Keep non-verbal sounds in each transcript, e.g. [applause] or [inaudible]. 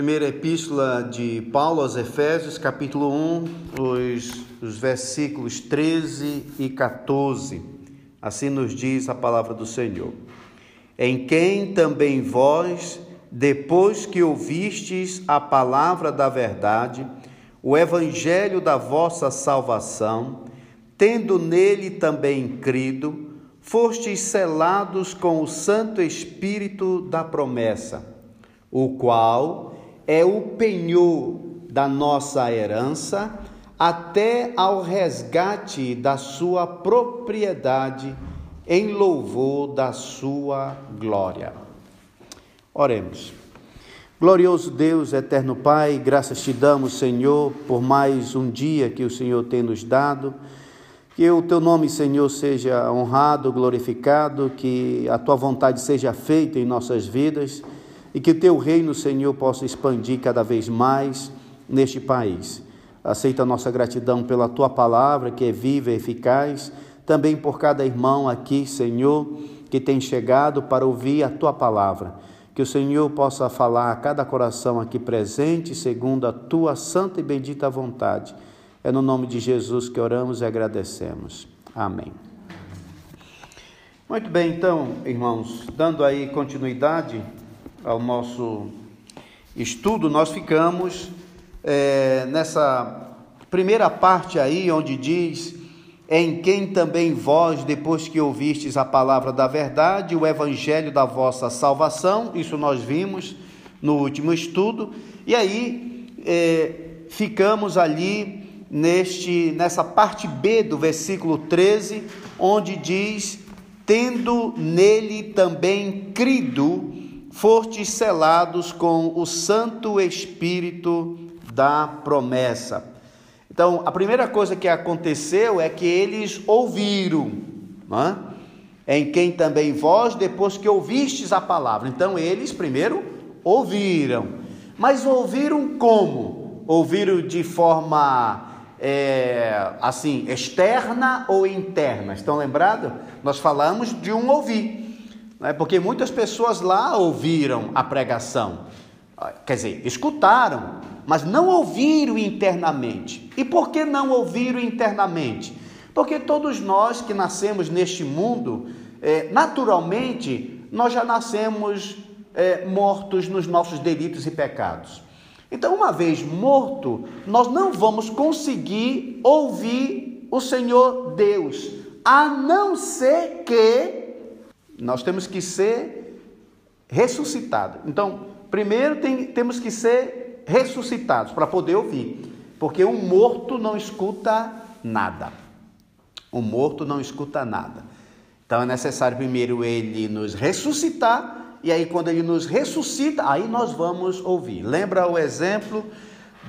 Primeira epístola de Paulo aos Efésios, capítulo 1, os, os versículos 13 e 14. Assim nos diz a palavra do Senhor. Em quem também vós, depois que ouvistes a palavra da verdade, o evangelho da vossa salvação, tendo nele também crido, fostes selados com o Santo Espírito da promessa, o qual é o penhor da nossa herança até ao resgate da sua propriedade em louvor da sua glória. Oremos. Glorioso Deus, eterno Pai, graças te damos, Senhor, por mais um dia que o Senhor tem nos dado. Que o teu nome, Senhor, seja honrado, glorificado, que a tua vontade seja feita em nossas vidas e que teu reino, Senhor, possa expandir cada vez mais neste país. Aceita nossa gratidão pela tua palavra, que é viva e eficaz, também por cada irmão aqui, Senhor, que tem chegado para ouvir a tua palavra. Que o Senhor possa falar a cada coração aqui presente, segundo a tua santa e bendita vontade. É no nome de Jesus que oramos e agradecemos. Amém. Muito bem, então, irmãos, dando aí continuidade ao nosso estudo, nós ficamos é, nessa primeira parte aí, onde diz: Em quem também vós, depois que ouvistes a palavra da verdade, o evangelho da vossa salvação, isso nós vimos no último estudo, e aí é, ficamos ali neste nessa parte B do versículo 13, onde diz: Tendo nele também crido, fostes selados com o Santo Espírito da promessa. Então, a primeira coisa que aconteceu é que eles ouviram, é? em quem também vós, depois que ouvistes a palavra. Então, eles primeiro ouviram, mas ouviram como? Ouviram de forma é, assim, externa ou interna? Estão lembrados? Nós falamos de um ouvir né? porque muitas pessoas lá ouviram a pregação, quer dizer, escutaram, mas não ouviram internamente. E por que não ouviram internamente? Porque todos nós que nascemos neste mundo, é, naturalmente, nós já nascemos é, mortos nos nossos delitos e pecados. Então, uma vez morto, nós não vamos conseguir ouvir o Senhor Deus, a não ser que nós temos que ser ressuscitados. Então, primeiro tem, temos que ser ressuscitados para poder ouvir, porque um morto não escuta nada. O morto não escuta nada. Então é necessário primeiro ele nos ressuscitar, e aí quando ele nos ressuscita, aí nós vamos ouvir. Lembra o exemplo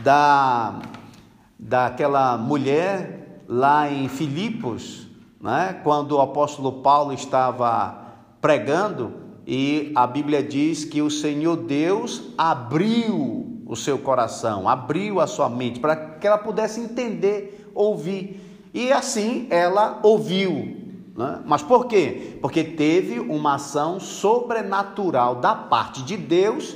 da daquela mulher lá em Filipos, né? quando o apóstolo Paulo estava pregando e a Bíblia diz que o Senhor Deus abriu o seu coração, abriu a sua mente para que ela pudesse entender, ouvir. E assim ela ouviu. Né? Mas por quê? Porque teve uma ação sobrenatural da parte de Deus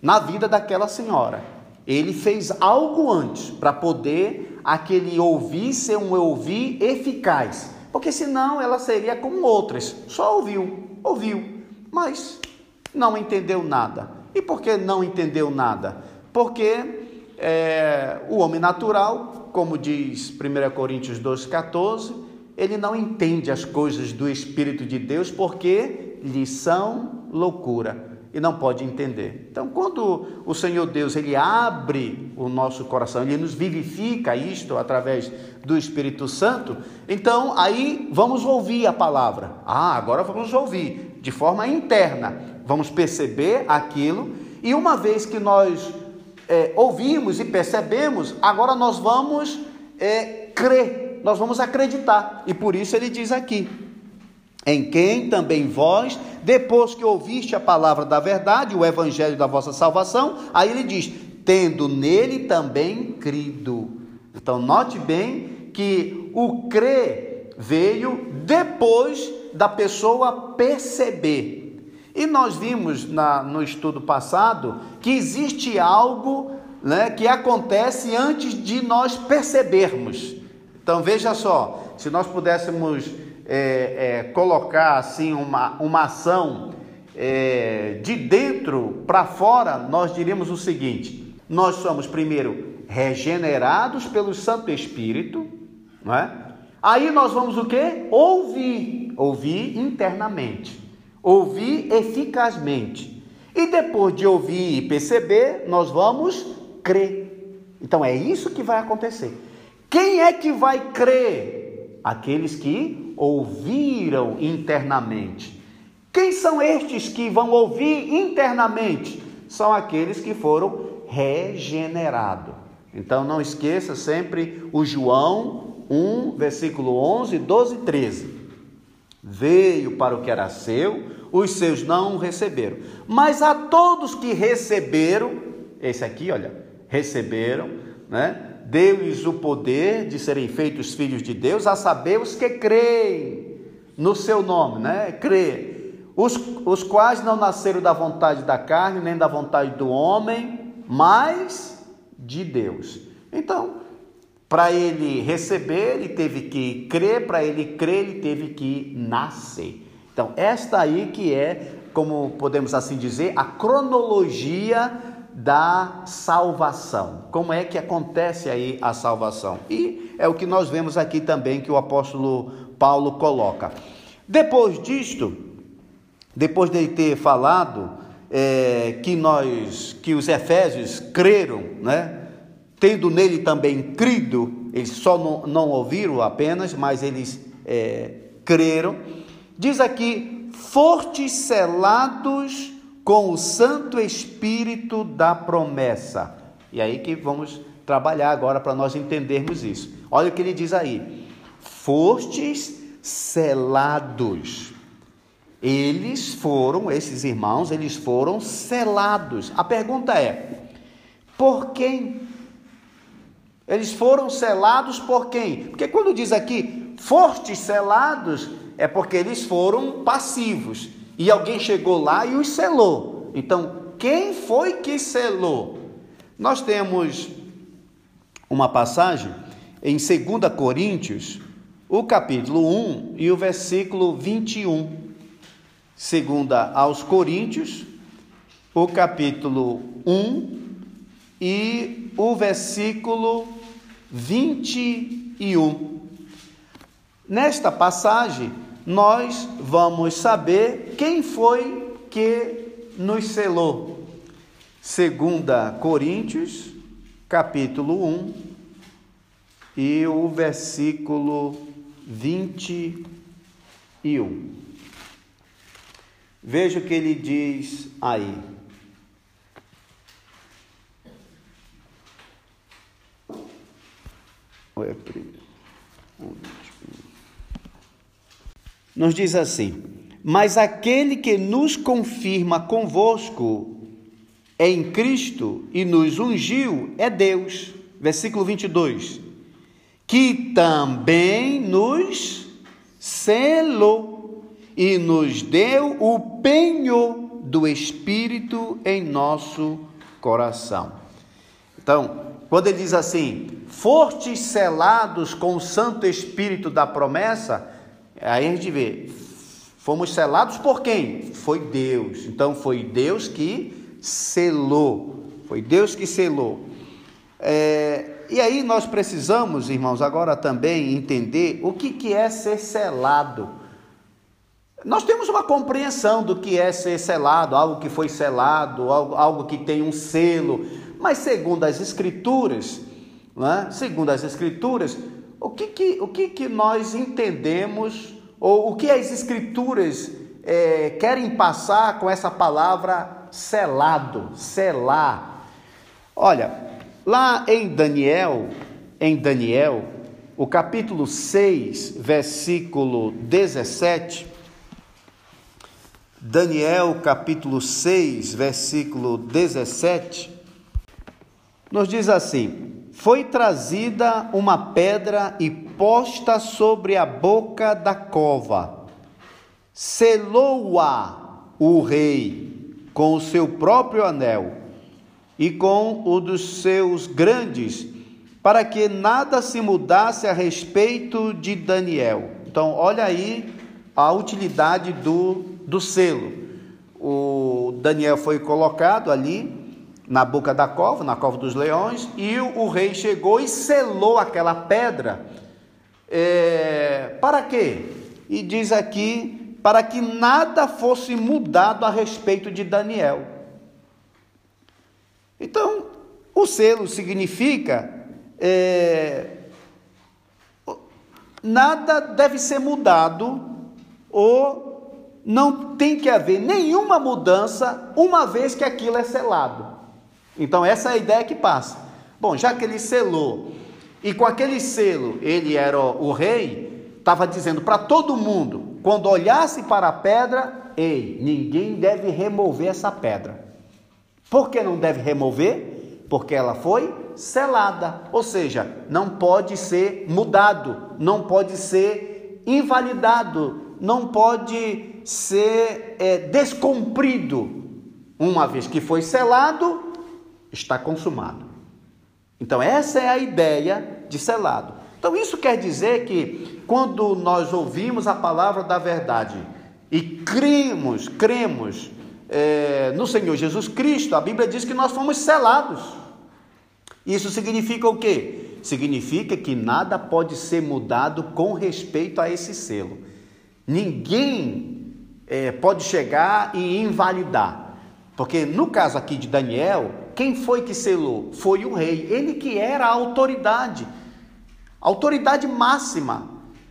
na vida daquela senhora. Ele fez algo antes para poder aquele ouvir ser um ouvir eficaz. Porque senão ela seria como outras, só ouviu ouviu, mas não entendeu nada. E por que não entendeu nada? Porque é, o homem natural, como diz 1 Coríntios 2,14, ele não entende as coisas do Espírito de Deus porque lhe são loucura e não pode entender. Então, quando o Senhor Deus ele abre o nosso coração, ele nos vivifica isto através do Espírito Santo, então aí vamos ouvir a palavra. Ah, agora vamos ouvir de forma interna. Vamos perceber aquilo e uma vez que nós é, ouvimos e percebemos, agora nós vamos é, crer, nós vamos acreditar. E por isso ele diz aqui: em quem também vós, depois que ouviste a palavra da verdade, o evangelho da vossa salvação, aí ele diz: tendo nele também crido. Então, note bem que o crer veio depois da pessoa perceber. E nós vimos na, no estudo passado que existe algo né, que acontece antes de nós percebermos. Então veja só, se nós pudéssemos é, é, colocar assim uma, uma ação é, de dentro para fora, nós diríamos o seguinte: nós somos primeiro regenerados pelo Santo Espírito, não é? Aí nós vamos o que? Ouvir, ouvir internamente, ouvir eficazmente. E depois de ouvir e perceber, nós vamos crer. Então é isso que vai acontecer. Quem é que vai crer? Aqueles que ouviram internamente. Quem são estes que vão ouvir internamente? São aqueles que foram regenerados. Então não esqueça sempre o João 1, versículo 11, 12 e 13. Veio para o que era seu, os seus não o receberam. Mas a todos que receberam, esse aqui, olha, receberam, né? Deu-lhes o poder de serem feitos filhos de Deus, a saber os que creem no seu nome, né? Crê. Os, os quais não nasceram da vontade da carne, nem da vontade do homem, mas de Deus. Então, para ele receber, ele teve que crer, para ele crer, ele teve que nascer. Então, esta aí que é, como podemos assim dizer, a cronologia da salvação. Como é que acontece aí a salvação? E é o que nós vemos aqui também que o apóstolo Paulo coloca. Depois disto, depois de ter falado é, que nós, que os efésios creram, né? tendo nele também crido, eles só não, não ouviram apenas, mas eles é, creram. Diz aqui: fortes selados com o Santo Espírito da promessa. E aí que vamos trabalhar agora para nós entendermos isso. Olha o que ele diz aí: fortes selados. Eles foram, esses irmãos, eles foram selados. A pergunta é: por quem? Eles foram selados por quem? Porque quando diz aqui fortes selados, é porque eles foram passivos. E alguém chegou lá e os selou. Então, quem foi que selou? Nós temos uma passagem em 2 Coríntios, o capítulo 1 e o versículo 21. Segunda aos Coríntios, o capítulo 1 e o versículo 21. Nesta passagem, nós vamos saber quem foi que nos selou. Segunda Coríntios, capítulo 1, e o versículo 21. Veja o que ele diz aí. é primeiro? Nos diz assim: Mas aquele que nos confirma convosco em Cristo e nos ungiu é Deus. Versículo 22. Que também nos selou e nos deu o penho do Espírito em nosso coração. Então, quando ele diz assim, fortes selados com o Santo Espírito da promessa, aí a gente vê, fomos selados por quem? Foi Deus. Então foi Deus que selou. Foi Deus que selou. É, e aí nós precisamos, irmãos, agora também entender o que, que é ser selado. Nós temos uma compreensão do que é ser selado, algo que foi selado, algo, algo que tem um selo, mas segundo as Escrituras, né, segundo as Escrituras, o que, que, o que, que nós entendemos, ou o que as Escrituras é, querem passar com essa palavra selado, selar? Olha, lá em Daniel, em Daniel, o capítulo 6, versículo 17, Daniel capítulo 6, versículo 17, nos diz assim: Foi trazida uma pedra e posta sobre a boca da cova, selou-a o rei com o seu próprio anel e com o dos seus grandes, para que nada se mudasse a respeito de Daniel. Então, olha aí a utilidade do, do selo. O Daniel foi colocado ali na boca da cova, na cova dos leões, e o, rei chegou e selou aquela pedra. É, para quê? E diz aqui: para que nada fosse mudado a respeito de Daniel. Então, o selo significa é, nada deve ser mudado ou não tem que haver nenhuma mudança uma vez que aquilo é selado. Então, essa é a ideia que passa. Bom, já que ele selou, e com aquele selo ele era o, rei, estava dizendo para todo mundo, quando olhasse para a pedra, ei, ninguém deve remover essa pedra. Por que não deve remover? Porque ela foi selada, ou seja, não pode ser mudado, não pode ser invalidado, não pode ser é, descumprido. Uma vez que foi selado, está consumado. Então, essa é a ideia de selado. Então, isso quer dizer que quando nós ouvimos a palavra da verdade e cremos, cremos é, no Senhor Jesus Cristo, a Bíblia diz que nós fomos selados. Isso significa o quê? Significa que nada pode ser mudado com respeito a esse selo. Ninguém é, pode chegar e invalidar. Porque no caso aqui de Daniel, quem foi que selou? Foi o rei, ele que era a autoridade, autoridade máxima.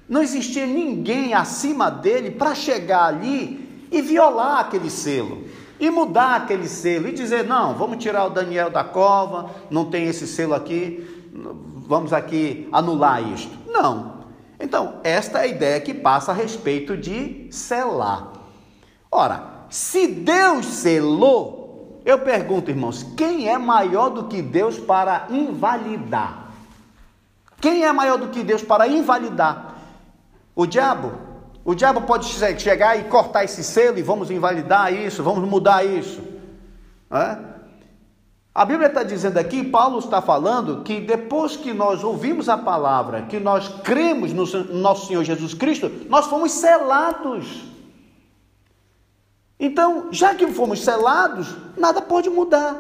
Não existia ninguém acima dele para chegar ali e violar aquele selo, e mudar aquele selo, e dizer: não, vamos tirar o Daniel da cova, não tem esse selo aqui, vamos aqui anular isto. Não. Então, esta é a ideia que passa a respeito de selar. Ora, se Deus selou, eu pergunto, irmãos, quem é maior do que Deus para invalidar? Quem é maior do que Deus para invalidar? O diabo? O diabo pode chegar e cortar esse selo e vamos invalidar isso, vamos mudar isso. É? A Bíblia está dizendo aqui, Paulo está falando que depois que nós ouvimos a palavra, que nós cremos no nosso Senhor Jesus Cristo, nós fomos selados. Então, já que fomos selados, nada pode mudar.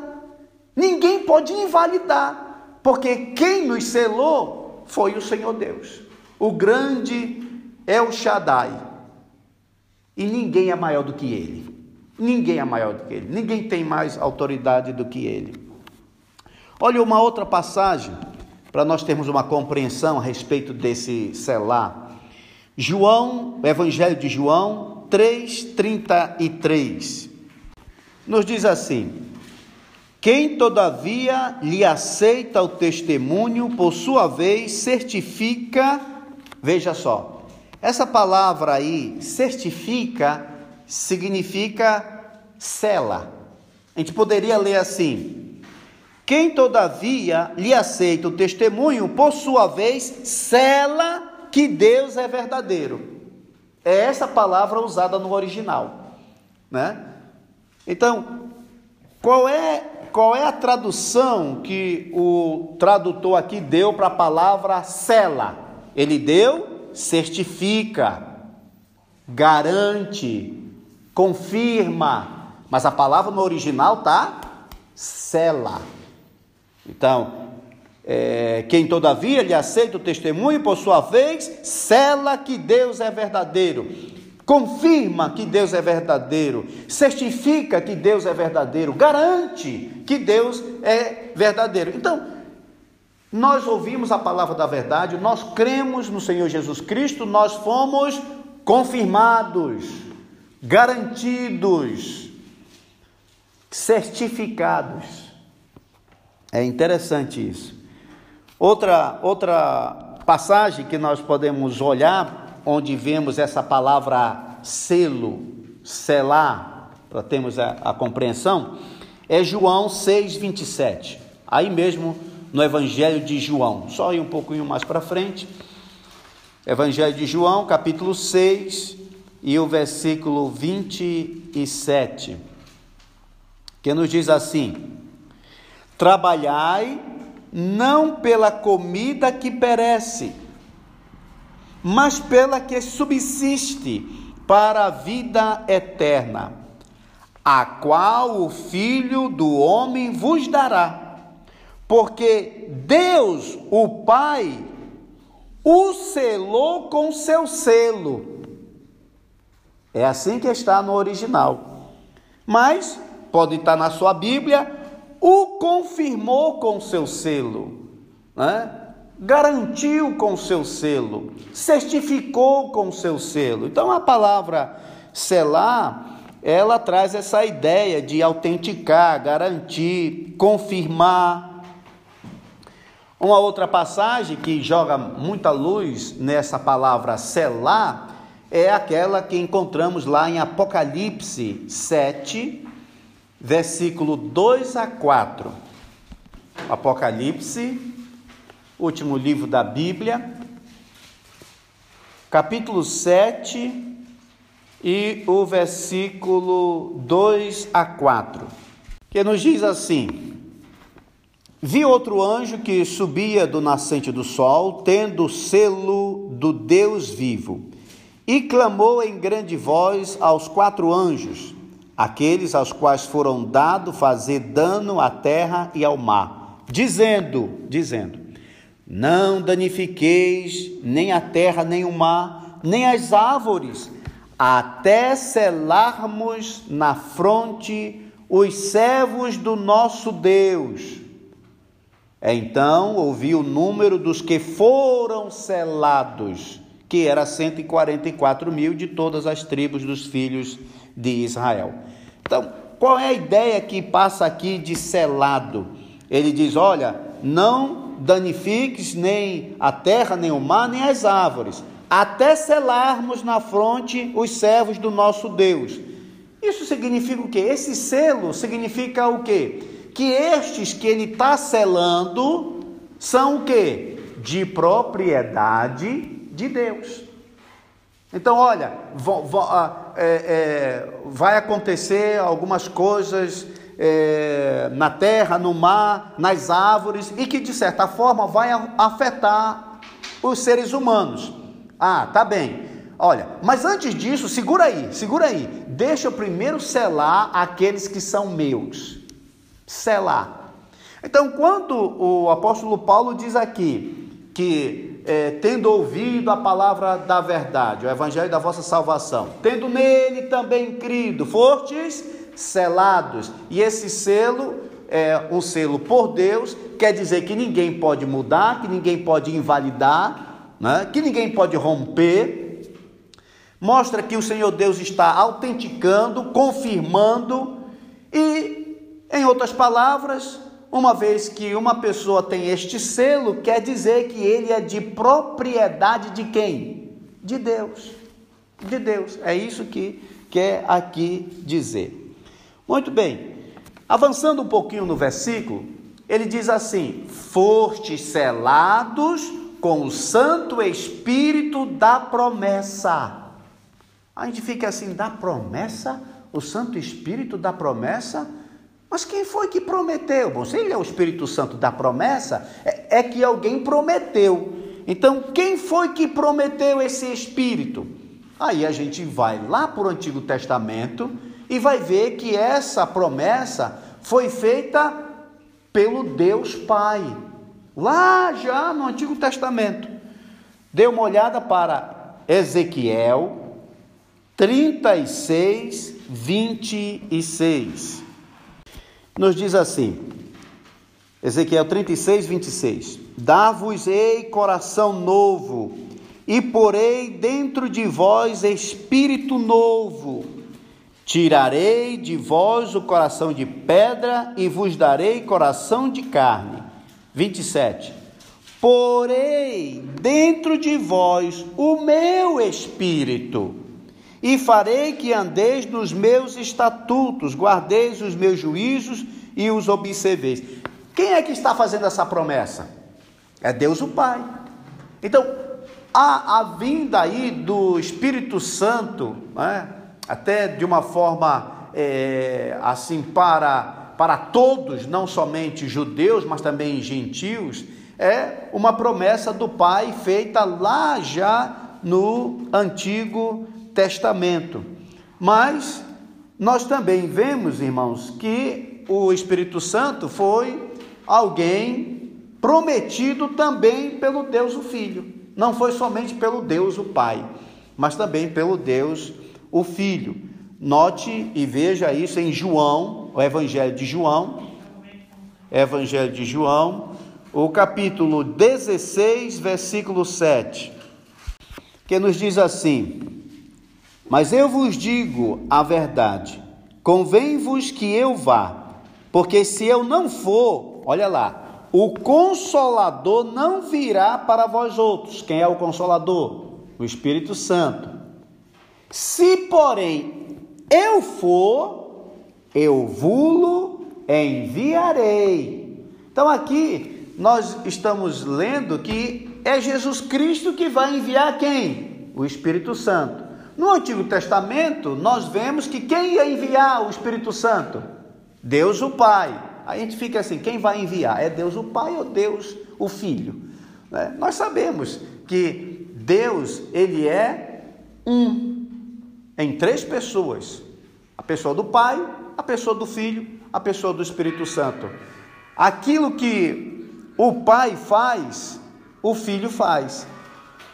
Ninguém pode invalidar, porque quem nos selou foi o Senhor Deus, o grande El Shaddai. E ninguém é maior do que ele. Ninguém é maior do que ele. Ninguém tem mais autoridade do que ele. Olha uma outra passagem para nós termos uma compreensão a respeito desse selar. João, Evangelho de João, 3:33 nos diz assim: Quem todavia lhe aceita o testemunho, por sua vez certifica, veja só. Essa palavra aí, certifica, significa cela. A gente poderia ler assim: Quem todavia lhe aceita o testemunho, por sua vez, cela que Deus é verdadeiro. É essa palavra usada no original, né? Então, qual é qual é a tradução que o tradutor aqui deu para a palavra cela? Ele deu certifica, garante, confirma, mas a palavra no original tá cela. Então, é, quem todavia lhe aceita o testemunho, por sua vez, cela que Deus é verdadeiro, confirma que Deus é verdadeiro, certifica que Deus é verdadeiro, garante que Deus é verdadeiro. Então, nós ouvimos a palavra da verdade, nós cremos no Senhor Jesus Cristo, nós fomos confirmados, garantidos, certificados. É interessante isso. Outra, outra passagem que nós podemos olhar, onde vemos essa palavra selo, selar, para termos a, a compreensão, é João 6, 27. Aí mesmo no Evangelho de João, só ir um pouquinho mais para frente. Evangelho de João, capítulo 6, e o versículo 27, que nos diz assim: Trabalhai não pela comida que perece, mas pela que subsiste para a vida eterna, a qual o Filho do Homem vos dará. Porque Deus, o Pai, o selou com seu selo. É assim que está no original. Mas pode estar na sua Bíblia, o confirmou com seu selo, né? garantiu com seu selo, certificou com seu selo. Então a palavra selar, ela traz essa ideia de autenticar, garantir, confirmar. Uma outra passagem que joga muita luz nessa palavra selar é aquela que encontramos lá em Apocalipse 7, versículo 2 a 4. Apocalipse, último livro da Bíblia, capítulo 7 e o versículo 2 a 4, que nos diz assim: Vi outro anjo que subia do nascente do sol, tendo o selo do Deus vivo, e clamou em grande voz aos quatro anjos aqueles aos quais foram dado fazer dano à terra e ao mar, dizendo, dizendo: Não danifiqueis nem a terra, nem o mar, nem as árvores, até selarmos na fronte os servos do nosso Deus. Então ouvi o número dos que foram selados, que era 144 mil de todas as tribos dos filhos de Israel. Então, qual é a ideia que passa aqui de selado? Ele diz: olha, não danifiques nem a terra, nem o mar, nem as árvores, até selarmos na fronte os servos do nosso Deus. Isso significa o quê? Esse selo significa o quê? Que estes que ele está selando são o quê? De propriedade de Deus. Então, olha, ah, é, é, vai acontecer algumas coisas é, na terra, no mar, nas árvores, e que de certa forma vai afetar os seres humanos. Ah, tá bem. Olha, mas antes disso, segura aí, segura aí. Deixa eu primeiro selar aqueles que são meus. Selar. Então, quando o apóstolo Paulo diz aqui que é, tendo ouvido a palavra da verdade, o evangelho da vossa salvação, tendo nele também crido, fortes selados. E esse selo é um selo por Deus, quer dizer que ninguém pode mudar, que ninguém pode invalidar, né? que ninguém pode romper. Mostra que o Senhor Deus está autenticando, confirmando e, em outras palavras, uma vez que uma pessoa tem este selo, quer dizer que ele é de propriedade de quem? De Deus. De Deus. É isso que quer aqui dizer. Muito bem. Avançando um pouquinho no versículo, ele diz assim: Fostes selados com o Santo Espírito da promessa. A gente fica assim, da promessa? O Santo Espírito da promessa? Mas quem foi que prometeu? Bom, se ele é o Espírito Santo da promessa, é, é que alguém prometeu. Então, quem foi que prometeu esse Espírito? Aí a gente vai lá para o Antigo Testamento e vai ver que essa promessa foi feita pelo Deus Pai, lá já no Antigo Testamento. Dê uma olhada para Ezequiel 36, 26 nos diz assim, Ezequiel 36, 26: Dar-vos-ei coração novo, e porei dentro de vós espírito novo. Tirarei de vós o coração de pedra e vos darei coração de carne. 27. Porei dentro de vós o meu espírito e farei que andeis nos meus estatutos, guardeis os meus juízos e os observeis. Quem é que está fazendo essa promessa? É Deus o Pai. Então, a, a vinda aí do Espírito Santo, né? até de uma forma é, assim para, para todos, não somente judeus, mas também gentios, é uma promessa do Pai feita lá já no Antigo Testamento. Mas nós também vemos, irmãos, que o Espírito Santo foi alguém prometido também pelo Deus o Filho. Não foi somente pelo Deus o Pai, mas também pelo Deus o Filho. Note e veja isso em João, o Evangelho de João, Evangelho de João, o capítulo 16, versículo 7, que nos diz assim: Mas eu vos digo a verdade, convém-vos que eu vá, porque se eu não for, olha lá, o consolador não virá para vós outros. Quem é o consolador? O Espírito Santo. Se, porém, eu for, eu vulo enviarei. Então aqui nós estamos lendo que é Jesus Cristo que vai enviar quem? O Espírito Santo. No Antigo Testamento, nós vemos que quem ia enviar o Espírito Santo? Deus o Pai. A gente fica assim: quem vai enviar? É Deus o Pai ou Deus o Filho? Né? Nós sabemos que Deus, ele é um, em três pessoas: a pessoa do Pai, a pessoa do Filho, a pessoa do Espírito Santo. Aquilo que o pai faz, o filho faz.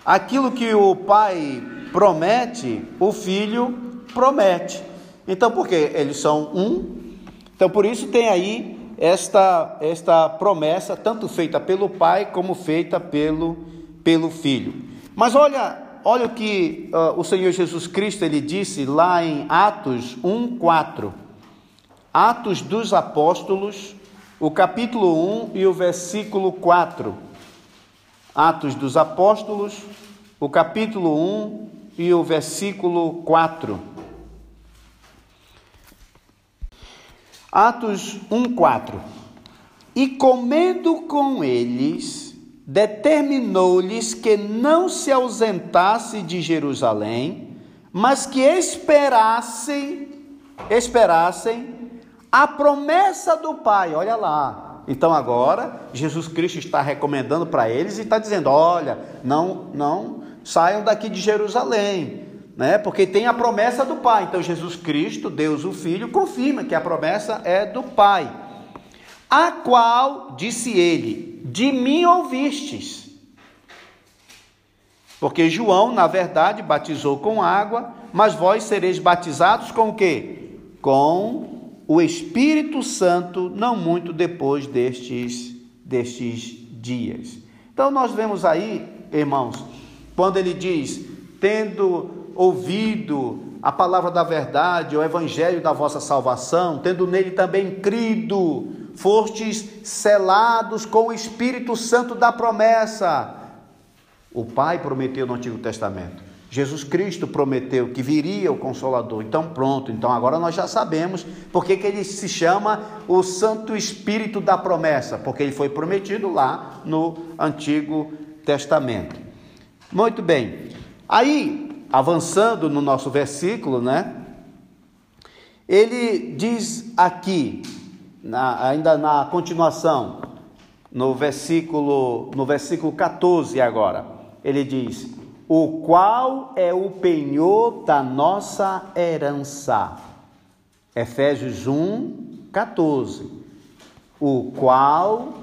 Aquilo que o pai promete, o filho promete. Então, porque eles são um, então por isso tem aí esta esta promessa tanto feita pelo pai como feita pelo pelo filho. Mas olha, olha o que uh, o Senhor Jesus Cristo ele disse lá em Atos 1:4. Atos dos Apóstolos o capítulo 1 e o versículo 4. Atos dos Apóstolos, o capítulo 1 e o versículo 4. Atos 1, 4. E comendo com eles, determinou-lhes que não se ausentasse de Jerusalém, mas que esperassem, esperassem a promessa do Pai, olha lá. Então agora Jesus Cristo está recomendando para eles e está dizendo: olha, não, não saiam daqui de Jerusalém, né? Porque tem a promessa do Pai. Então Jesus Cristo, Deus o Filho, confirma que a promessa é do Pai. A qual disse ele: De mim ouvistes. Porque João, na verdade, batizou com água, mas vós sereis batizados com o quê? Com o Espírito Santo não muito depois destes, destes dias. Então nós vemos aí, irmãos, quando ele diz, tendo ouvido a palavra da verdade, o evangelho da vossa salvação, tendo nele também crido, fostes selados com o Espírito Santo da promessa. O Pai prometeu no Antigo Testamento. Jesus Cristo prometeu que viria o Consolador. Então, pronto. Então, agora nós já sabemos por que, que ele se chama o Santo Espírito da promessa, porque ele foi prometido lá no Antigo Testamento. Muito bem. Aí, avançando no nosso versículo, né? Ele diz aqui, na, ainda na continuação, no versículo, no versículo 14 agora, ele diz: o qual é o penhor da nossa herança. Efésios 1, 14. O qual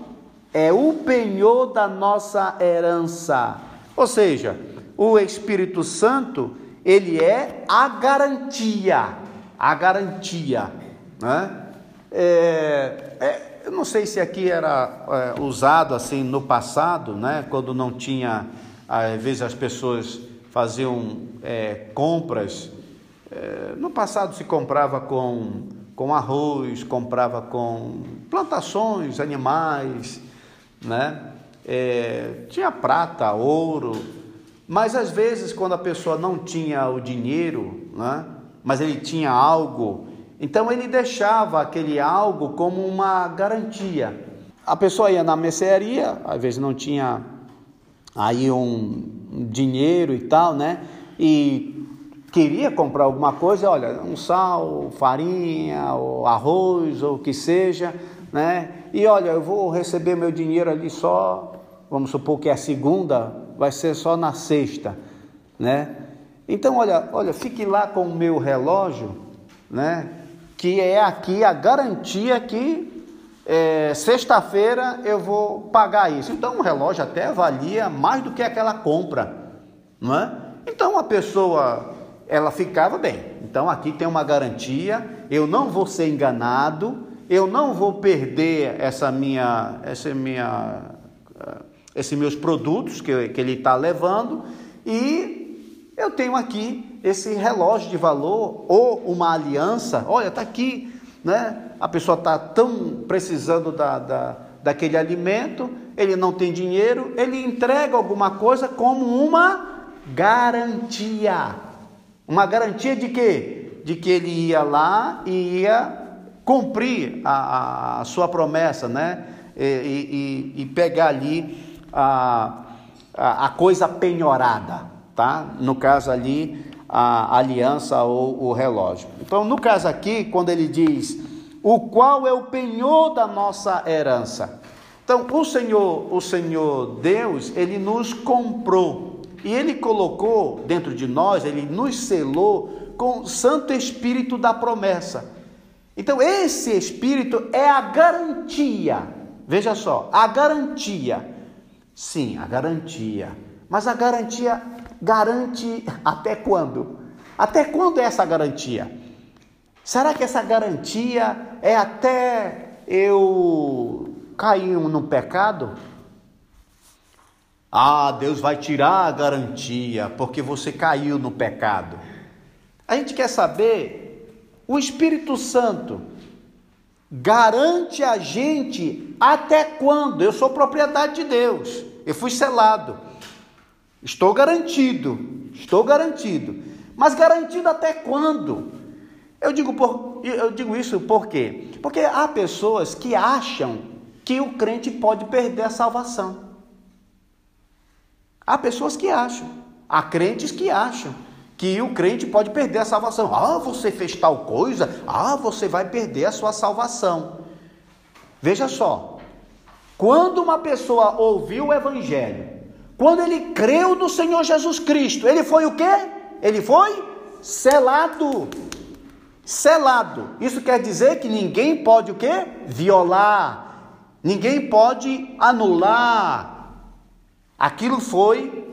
é o penhor da nossa herança. Ou seja, o Espírito Santo, ele é a garantia, a garantia, né? É, é, eu não sei se aqui era é, usado assim no passado, né? Quando não tinha às vezes as pessoas faziam é, compras. É, no passado se comprava com, com arroz, comprava com plantações, animais, né? É, tinha prata, ouro, mas às vezes quando a pessoa não tinha o dinheiro, né? mas ele tinha algo, então ele deixava aquele algo como uma garantia. A pessoa ia na mercearia, às vezes não tinha aí um, dinheiro e tal, né? E queria comprar alguma coisa, olha, um sal, farinha, ou arroz, ou o que seja, né? E olha, eu vou receber meu dinheiro ali só, vamos supor que é a segunda, vai ser só na sexta, né? Então, olha, olha, fique lá com o meu relógio, né? Que é aqui a garantia que é, sexta-feira eu vou pagar isso. Então, o relógio até valia mais do que aquela compra, não é? Então, a pessoa, ela ficava bem. Então, aqui tem uma garantia, eu não vou ser enganado, eu não vou perder essa minha, essa minha, esses meus produtos que, que ele está levando e eu tenho aqui esse relógio de valor ou uma aliança. Olha, está aqui, né? A pessoa está tão precisando da, da, daquele alimento, ele não tem dinheiro, ele entrega alguma coisa como uma garantia. Uma garantia de quê? De que ele ia lá e ia cumprir a, a sua promessa, né? E, e, e pegar ali a, a, coisa penhorada tá? No caso ali, a aliança ou o relógio. Então, no caso aqui, quando ele diz o qual é o penhor da nossa herança. Então, o Senhor, o Senhor Deus, ele nos comprou e ele colocou dentro de nós, ele nos selou com o Santo Espírito da promessa. Então, esse Espírito é a garantia. Veja só, a garantia. Sim, a garantia. Mas a garantia garante até quando? Até quando é essa garantia? Será que essa garantia é até eu cair no pecado? Ah, Deus vai tirar a garantia porque você caiu no pecado. A gente quer saber, o Espírito Santo garante a gente até quando? Eu sou propriedade de Deus, eu fui selado. Estou garantido, estou garantido. Mas garantido até quando? Eu digo, por, eu digo isso por quê? Porque há pessoas que acham que o crente pode perder a salvação. Há pessoas que acham, há crentes que acham que o crente pode perder a salvação. Ah, você fez tal coisa, ah, você vai perder a sua salvação. Veja só, quando uma pessoa ouviu o evangelho quando ele creu no Senhor Jesus Cristo, ele foi o quê? Ele foi selado. Selado. Isso quer dizer que ninguém pode o quê? Violar. Ninguém pode anular. Aquilo foi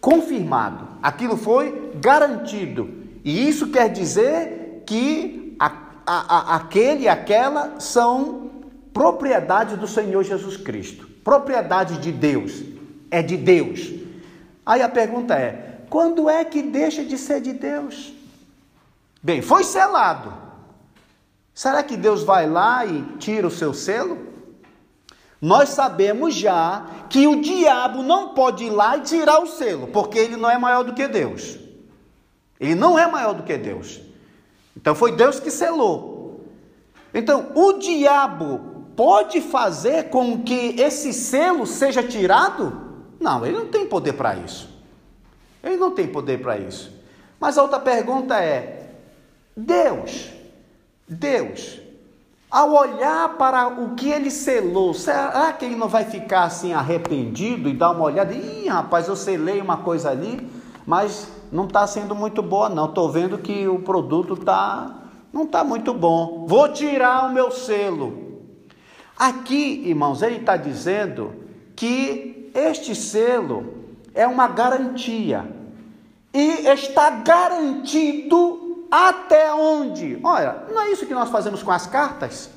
confirmado. Aquilo foi garantido. E isso quer dizer que a, a, a, aquele e aquela são propriedades do Senhor Jesus Cristo, propriedade de Deus é de Deus. Aí a pergunta é: quando é que deixa de ser de Deus? Bem, foi selado. Será que Deus vai lá e tira o seu selo? Nós sabemos já que o diabo não pode ir lá e tirar o selo, porque ele não é maior do que Deus. Ele não é maior do que Deus. Então foi Deus que selou. Então, o diabo pode fazer com que esse selo seja tirado? Não, ele não tem poder para isso. Ele não tem poder para isso. Mas a outra pergunta é: Deus, Deus, ao olhar para o que ele selou, será que ele não vai ficar assim arrependido e dar uma olhada? Ih, rapaz, eu selei uma coisa ali, mas não está sendo muito boa, não. Estou vendo que o produto tá, não está muito bom. Vou tirar o meu selo. Aqui, irmãos, ele está dizendo que este selo é uma garantia e está garantido até onde? Olha, não é isso que nós fazemos com as cartas?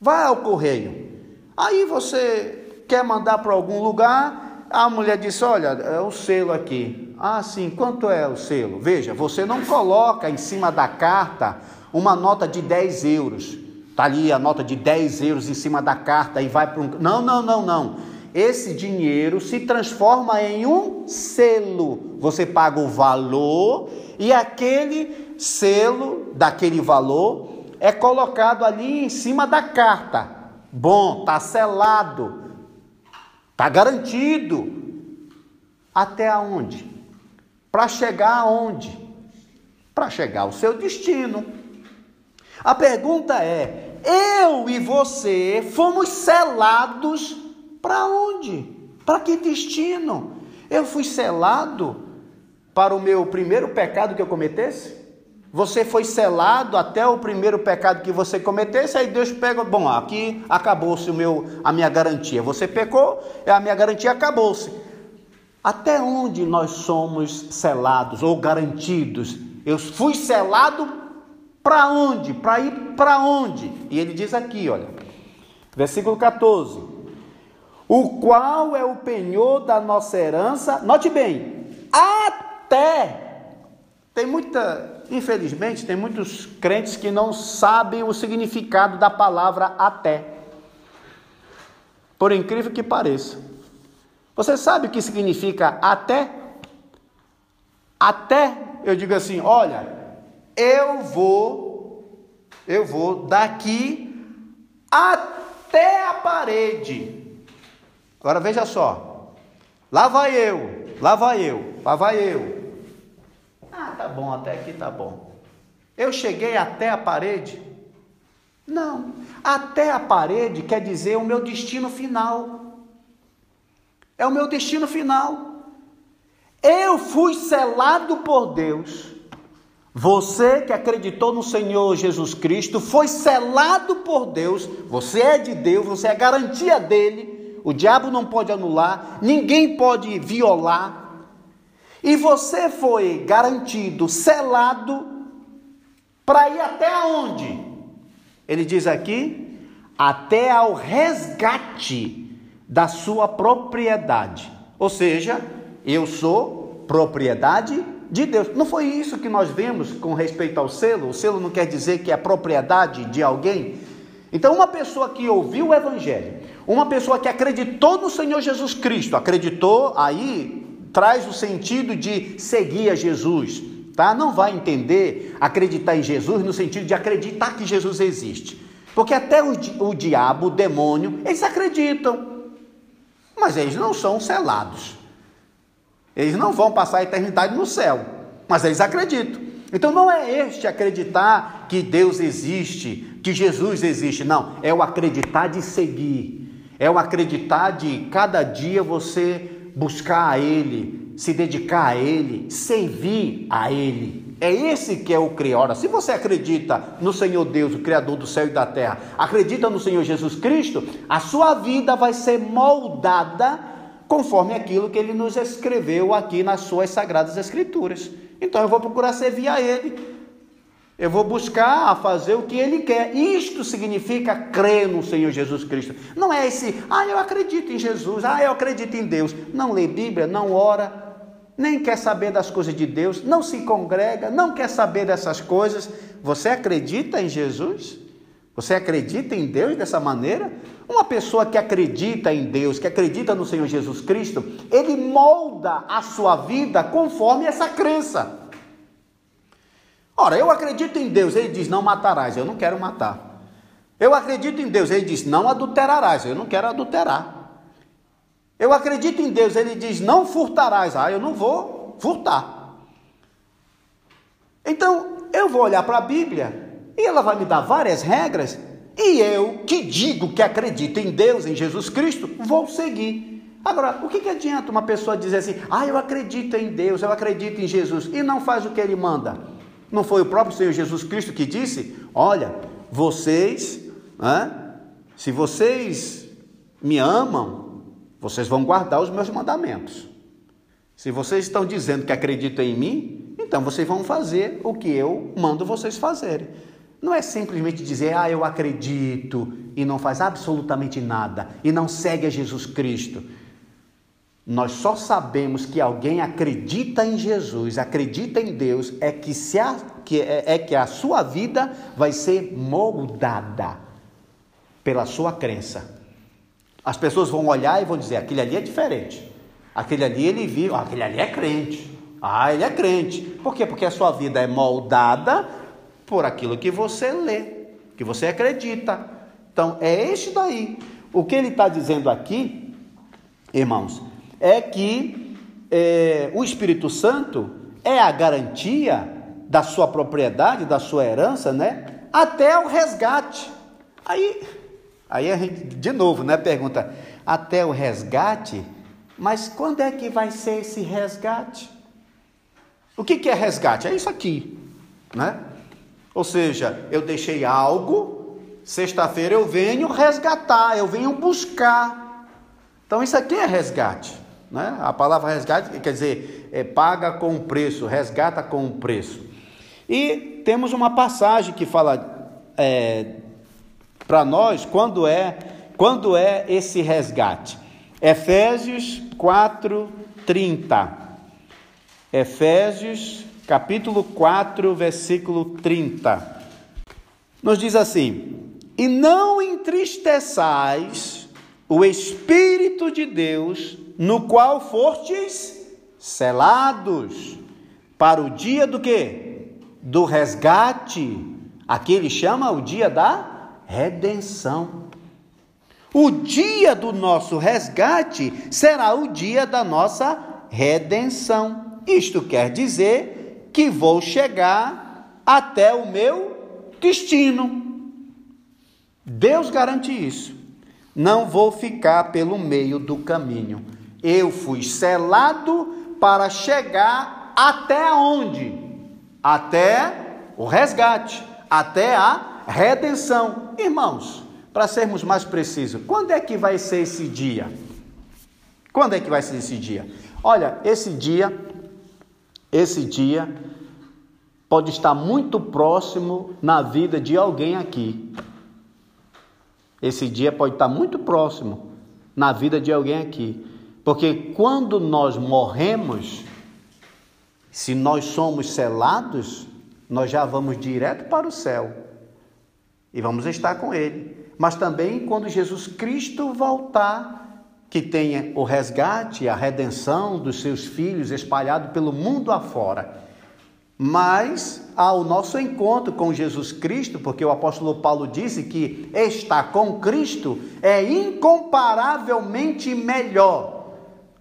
Vai ao correio. Aí você quer mandar para algum lugar, a mulher disse: Olha, é o selo aqui. Ah, sim, quanto é o selo? Veja, você não coloca em cima da carta uma nota de 10 euros. Está ali a nota de 10 euros em cima da carta e vai para um. Não, não, não, não esse dinheiro se transforma em um selo. Você paga o valor e aquele selo daquele valor é colocado ali em cima da carta. Bom, tá selado. Tá garantido. Até aonde? Para chegar aonde? Para chegar ao seu destino. A pergunta é: eu e você fomos selados para onde? Para que destino? Eu fui selado para o meu primeiro pecado que eu cometesse? Você foi selado até o primeiro pecado que você cometesse, aí Deus pega, bom, aqui acabou-se o meu a minha garantia. Você pecou, a minha garantia acabou-se. Até onde nós somos selados ou garantidos? Eu fui selado para onde? Para ir para onde? E ele diz aqui, olha, versículo 14: O qual é o penhor da nossa herança, note bem, até. Tem muita Infelizmente, tem muitos crentes que não sabem o significado da palavra até. Por incrível que pareça. Você sabe o que significa até? Até, eu digo assim, olha, eu vou, eu vou daqui até a parede. Agora veja só. Lá vai eu, lá vai eu, lá vai eu. Ah, tá bom, até aqui tá bom. Eu cheguei até a parede? Não. Até a parede quer dizer o meu destino final. É o meu destino final. Eu fui selado por Deus. Você que acreditou no Senhor Jesus Cristo foi selado por Deus. Você é de Deus, você é garantia dele. O diabo não pode anular, ninguém pode violar. E você foi garantido, selado, para ir até onde? Ele diz aqui: até ao resgate da sua propriedade. Ou seja, eu sou propriedade de Deus. Não foi isso que nós vimos com respeito ao selo? O selo não quer dizer que é propriedade de alguém. Então, uma pessoa que ouviu o Evangelho, uma pessoa que acreditou no Senhor Jesus Cristo, acreditou aí traz o sentido de seguir a Jesus, tá? Não vai entender acreditar em Jesus no sentido de acreditar que Jesus existe. Porque até o, o diabo, o demônio, eles acreditam. Mas eles não são selados. Eles não vão passar a eternidade no céu, mas eles acreditam. Então não é este acreditar que Deus existe, que Jesus existe, não, é o acreditar de seguir, é o acreditar de cada dia você buscar a Ele, se dedicar a Ele, servir a Ele. É esse que é o Criora. Se você acredita no Senhor Deus, o Criador do céu e da terra, acredita no Senhor Jesus Cristo, a sua vida vai ser moldada conforme aquilo que Ele nos escreveu aqui nas suas sagradas Escrituras. Então eu vou procurar servir a Ele. Eu vou buscar a fazer o que Ele quer. Isto significa crer no Senhor Jesus Cristo. Não é esse, ah, eu acredito em Jesus, ah, eu acredito em Deus. Não lê Bíblia, não ora, nem quer saber das coisas de Deus, não se congrega, não quer saber dessas coisas. Você acredita em Jesus? Você acredita em Deus dessa maneira? Uma pessoa que acredita em Deus, que acredita no Senhor Jesus Cristo, ele molda a sua vida conforme essa crença. Ora, eu acredito em Deus, ele diz: não matarás, eu não quero matar. Eu acredito em Deus, ele diz: não adulterarás, eu não quero adulterar. Eu acredito em Deus, ele diz: não furtarás, ah, eu não vou furtar. Então, eu vou olhar para a Bíblia e ela vai me dar várias regras, e eu, que digo que acredito em Deus, em Jesus Cristo, vou seguir. Agora, o que, que adianta uma pessoa dizer assim: ah, eu acredito em Deus, eu acredito em Jesus, e não faz o que ele manda? Não foi o próprio Senhor Jesus Cristo que disse: Olha, vocês, se vocês me amam, vocês vão guardar os meus mandamentos. Se vocês estão dizendo que acreditam em mim, então vocês vão fazer o que eu mando vocês fazerem. Não é simplesmente dizer, ah, eu acredito, e não faz absolutamente nada, e não segue a Jesus Cristo. Nós só sabemos que alguém acredita em Jesus, acredita em Deus, é que, se a, que, é, é que a sua vida vai ser moldada pela sua crença. As pessoas vão olhar e vão dizer: aquele ali é diferente. Aquele ali ele vive, ah, aquele ali é crente. Ah, ele é crente. Por quê? Porque a sua vida é moldada por aquilo que você lê, que você acredita. Então, é este daí. O que ele está dizendo aqui, irmãos, é que é, o Espírito Santo é a garantia da sua propriedade, da sua herança, né? Até o resgate. Aí, aí a gente, de novo, né? Pergunta, até o resgate? Mas quando é que vai ser esse resgate? O que, que é resgate? É isso aqui, né? Ou seja, eu deixei algo, sexta-feira eu venho resgatar, eu venho buscar. Então isso aqui é resgate. Né? A palavra resgate quer dizer é, paga com preço, resgata com preço. E temos uma passagem que fala é, para nós quando é quando é esse resgate. Efésios 4, 30. Efésios capítulo 4, versículo 30. Nos diz assim: E não entristeçais o Espírito de Deus, no qual fostes selados para o dia do que? Do resgate. Aqui ele chama o dia da redenção. O dia do nosso resgate será o dia da nossa redenção. Isto quer dizer que vou chegar até o meu destino. Deus garante isso. Não vou ficar pelo meio do caminho. Eu fui selado para chegar até onde? Até o resgate, até a redenção. Irmãos, para sermos mais precisos, quando é que vai ser esse dia? Quando é que vai ser esse dia? Olha, esse dia esse dia pode estar muito próximo na vida de alguém aqui. Esse dia pode estar muito próximo na vida de alguém aqui. Porque quando nós morremos, se nós somos selados, nós já vamos direto para o céu e vamos estar com Ele. Mas também quando Jesus Cristo voltar, que tenha o resgate a redenção dos seus filhos espalhado pelo mundo afora. Mas ao nosso encontro com Jesus Cristo, porque o apóstolo Paulo disse que estar com Cristo é incomparavelmente melhor.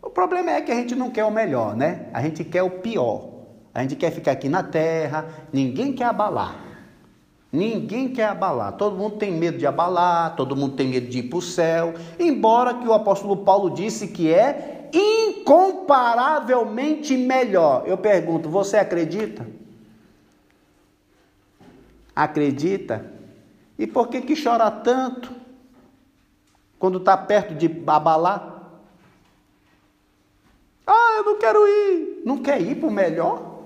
O problema é que a gente não quer o melhor, né? A gente quer o pior. A gente quer ficar aqui na terra, ninguém quer abalar. Ninguém quer abalar, todo mundo tem medo de abalar, todo mundo tem medo de ir para o céu, embora que o apóstolo Paulo disse que é incomparavelmente melhor. Eu pergunto, você acredita? Acredita? E por que que chora tanto quando está perto de abalar? Ah, eu não quero ir. Não quer ir para o melhor?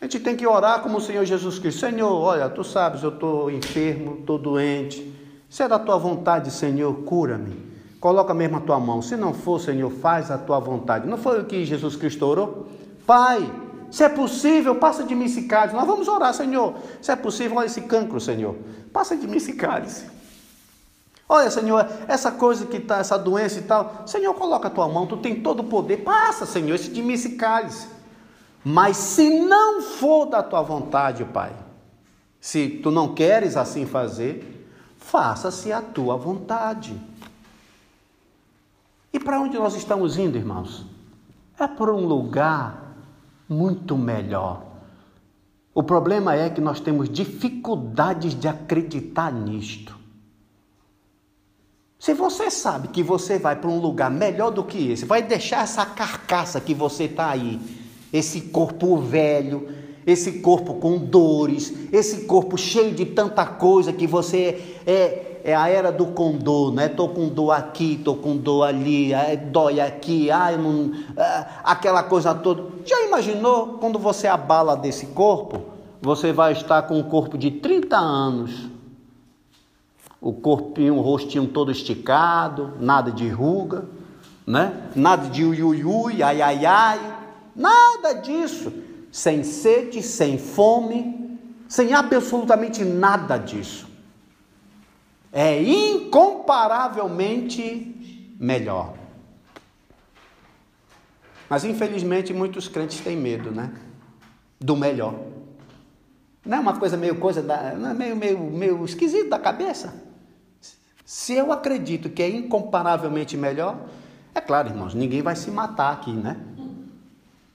A gente tem que orar como o Senhor Jesus Cristo. Senhor, olha, tu sabes, eu estou enfermo, estou doente. Se é da tua vontade, Senhor, cura-me. Coloca mesmo a tua mão. Se não for, Senhor, faz a tua vontade. Não foi o que Jesus Cristo orou? Pai, se é possível, passa de mim esse cálice. Nós vamos orar, Senhor. Se é possível, olha esse cancro, Senhor. Passa de mim esse cálice. Olha, Senhor, essa coisa que está, essa doença e tal. Senhor, coloca a tua mão, tu tem todo o poder. Passa, Senhor, esse de mim esse cálice. Mas se não for da tua vontade, Pai, se tu não queres assim fazer, faça-se a tua vontade. E para onde nós estamos indo, irmãos? É para um lugar muito melhor. O problema é que nós temos dificuldades de acreditar nisto. Se você sabe que você vai para um lugar melhor do que esse, vai deixar essa carcaça que você está aí, esse corpo velho, esse corpo com dores, esse corpo cheio de tanta coisa que você é, é a era do condor, né? Tô com dor aqui, tô com dor ali, dói aqui, ai, não, ah, aquela coisa toda. Já imaginou quando você abala desse corpo? Você vai estar com um corpo de 30 anos, o corpinho, o rostinho todo esticado, nada de ruga, né? Nada de ui, ui, ui, ai, ai, ai. Nada disso. Sem sede, sem fome, sem absolutamente nada disso. É incomparavelmente melhor. Mas infelizmente muitos crentes têm medo, né? Do melhor. Não é uma coisa meio coisa da, é meio meio meio esquisito da cabeça. Se eu acredito que é incomparavelmente melhor, É claro, irmãos, ninguém vai se matar aqui, né?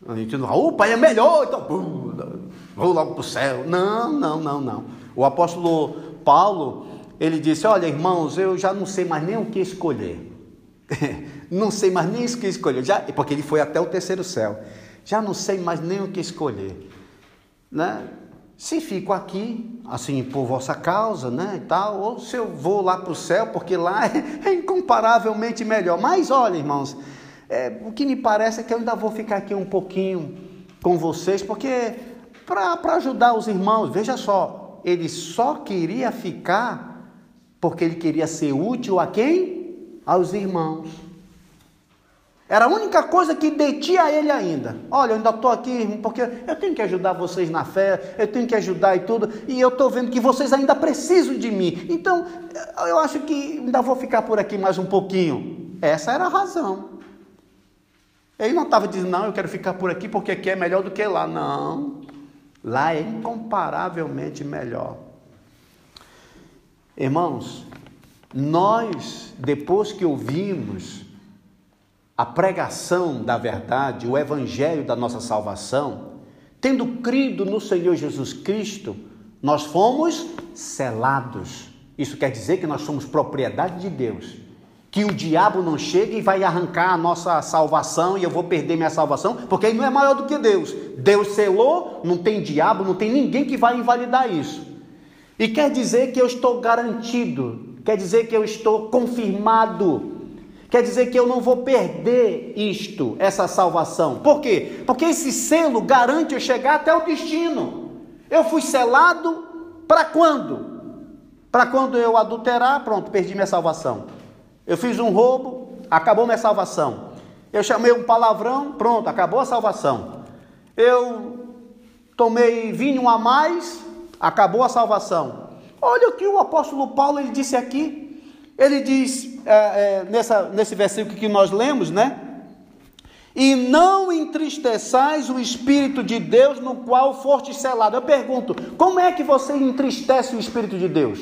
A gente não, o pai é melhor, então vou logo para o céu. Não, não, não, não. O apóstolo Paulo, ele disse: Olha, irmãos, eu já não sei mais nem o que escolher. [laughs] não sei mais nem o que escolher, já, porque ele foi até o terceiro céu. Já não sei mais nem o que escolher. Né? Se fico aqui, assim, por vossa causa, né, e tal, ou se eu vou lá para o céu, porque lá [laughs] é, incomparavelmente melhor. Mas olha, irmãos, é, o que me parece é que eu ainda vou ficar aqui um pouquinho com vocês, porque para ajudar os irmãos, veja só, ele só queria ficar porque ele queria ser útil a quem? Aos irmãos. Era a única coisa que detinha ele ainda. Olha, eu ainda estou aqui porque eu tenho que ajudar vocês na fé, eu tenho que ajudar e tudo, e eu estou vendo que vocês ainda precisam de mim. Então, eu acho que ainda vou ficar por aqui mais um pouquinho. Essa era a razão. Ele não estava dizendo, não, eu quero ficar por aqui porque aqui é melhor do que lá. Não. Lá é incomparavelmente melhor. Irmãos, nós, depois que ouvimos a pregação da verdade, o evangelho da nossa salvação, tendo crido no Senhor Jesus Cristo, nós fomos selados. Isso quer dizer que nós somos propriedade de Deus. Que o diabo não chega e vai arrancar a nossa salvação e eu vou perder minha salvação, porque ele não é maior do que Deus. Deus selou, não tem diabo, não tem ninguém que vai invalidar isso. E quer dizer que eu estou garantido, quer dizer que eu estou confirmado Quer dizer que eu não vou perder isto, essa salvação. Por quê? Porque esse selo garante eu chegar até o destino. Eu fui selado para quando? Para quando eu adulterar, pronto, perdi minha salvação. Eu fiz um roubo, acabou minha salvação. Eu chamei um palavrão, pronto, acabou a salvação. Eu tomei vinho a mais, acabou a salvação. Olha o que o apóstolo Paulo ele disse aqui. Ele diz é, é, nessa, nesse versículo que nós lemos, né? E não entristeçais o Espírito de Deus no qual foste selado. Eu pergunto, como é que você entristece o Espírito de Deus?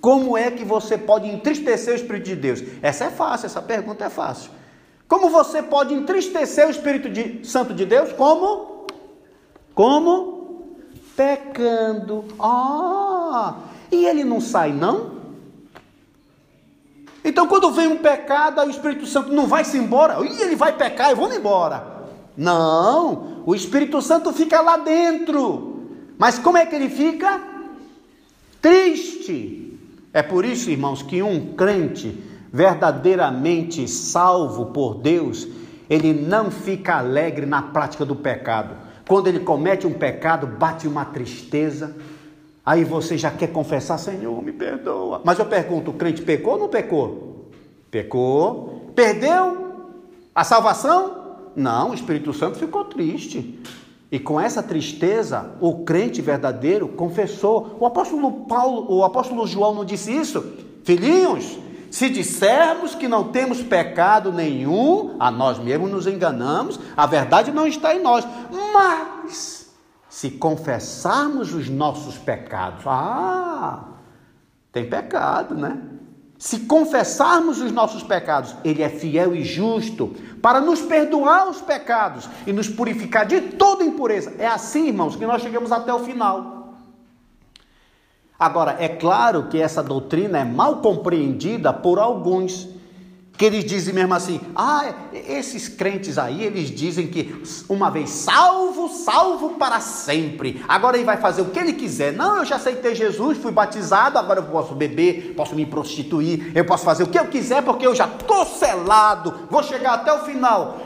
Como é que você pode entristecer o Espírito de Deus? Essa é fácil, essa pergunta é fácil. Como você pode entristecer o Espírito de, Santo de Deus? Como? Como? Pecando. Ah! E ele não sai, não? Então, quando vem um pecado, o Espírito Santo não vai se embora, Ih, ele vai pecar e vamos embora. Não, o Espírito Santo fica lá dentro. Mas como é que ele fica? Triste. É por isso, irmãos, que um crente verdadeiramente salvo por Deus, ele não fica alegre na prática do pecado. Quando ele comete um pecado, bate uma tristeza, Aí você já quer confessar, Senhor, me perdoa. Mas eu pergunto: o crente pecou ou não pecou? Pecou. Perdeu a salvação? Não, o Espírito Santo ficou triste. E com essa tristeza, o crente verdadeiro confessou. O apóstolo Paulo, o apóstolo João não disse isso? Filhinhos, se dissermos que não temos pecado nenhum, a nós mesmos nos enganamos, a verdade não está em nós. Mas se confessarmos os nossos pecados, ah, tem pecado, né? Se confessarmos os nossos pecados, Ele é fiel e justo para nos perdoar os pecados e nos purificar de toda impureza. É assim, irmãos, que nós chegamos até o final. Agora, é claro que essa doutrina é mal compreendida por alguns que eles dizem mesmo assim: ah, esses crentes aí, eles dizem que uma vez salvo, salvo para sempre. Agora ele vai fazer o que ele quiser. Não, eu já aceitei Jesus, fui batizado, agora eu posso beber, posso me prostituir, eu posso fazer o que eu quiser porque eu já estou selado, vou chegar até o final.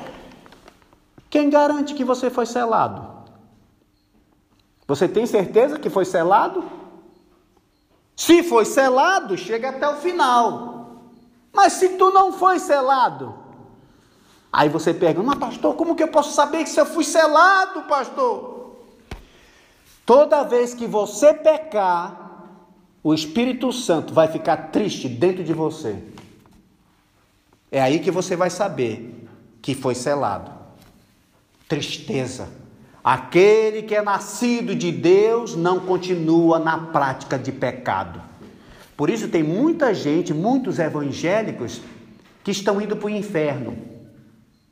Quem garante que você foi selado? Você tem certeza que foi selado? Se foi selado, chega até o final. Mas se tu não foi selado, aí você pergunta, mas pastor, como que eu posso saber que se eu fui selado, pastor? Toda vez que você pecar, o Espírito Santo vai ficar triste dentro de você. É aí que você vai saber que foi selado. Tristeza. Aquele que é nascido de Deus não continua na prática de pecado. Por isso tem muita gente, muitos evangélicos, que estão indo para o inferno.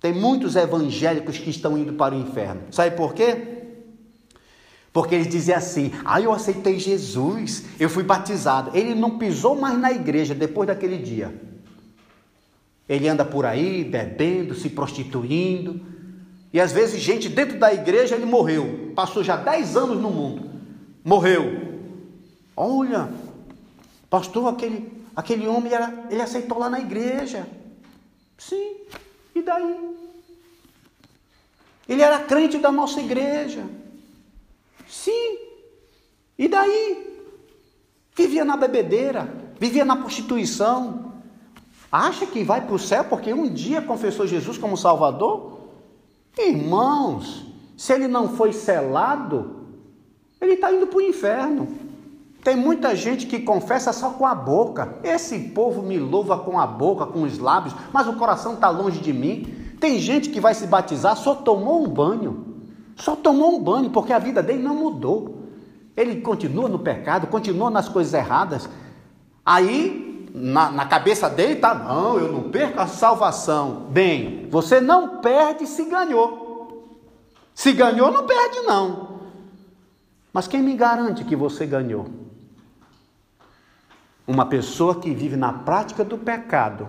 Tem muitos evangélicos que estão indo para o inferno. Sabe por quê? Porque eles dizem assim: Ah, eu aceitei Jesus, eu fui batizado. Ele não pisou mais na igreja depois daquele dia. Ele anda por aí bebendo, se prostituindo. E às vezes, gente dentro da igreja, ele morreu. Passou já 10 anos no mundo. Morreu. Olha, pastor, aquele, aquele homem, era, ele aceitou lá na igreja. Sim, e daí? Ele era crente da nossa igreja. Sim. E daí? Vivia na bebedeira, vivia na prostituição. Acha que vai para o céu porque um dia confessou Jesus como Salvador? Irmãos, se ele não foi selado, ele está indo para o inferno. Tem muita gente que confessa só com a boca. Esse povo me louva com a boca, com os lábios, mas o coração está longe de mim. Tem gente que vai se batizar, só tomou um banho. Só tomou um banho, porque a vida dele não mudou. Ele continua no pecado, continua nas coisas erradas. Aí, na, na cabeça dele está: não, eu não perco a salvação. Bem, você não perde se ganhou. Se ganhou, não perde, não. Mas quem me garante que você ganhou? Uma pessoa que vive na prática do pecado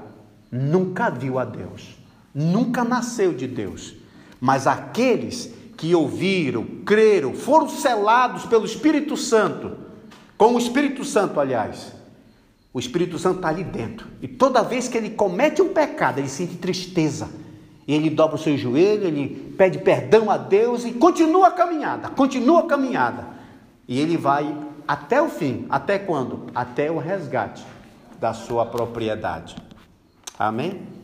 nunca viu a Deus, nunca nasceu de Deus. Mas aqueles que ouviram, creram, foram selados pelo Espírito Santo, com o Espírito Santo, aliás. O Espírito Santo está ali dentro. E toda vez que ele comete um pecado, ele sente tristeza. Ele dobra o seu joelho, ele pede perdão a Deus e continua a caminhada, continua a caminhada. E ele vai até o fim. Até quando? Até o resgate da sua propriedade. Amém?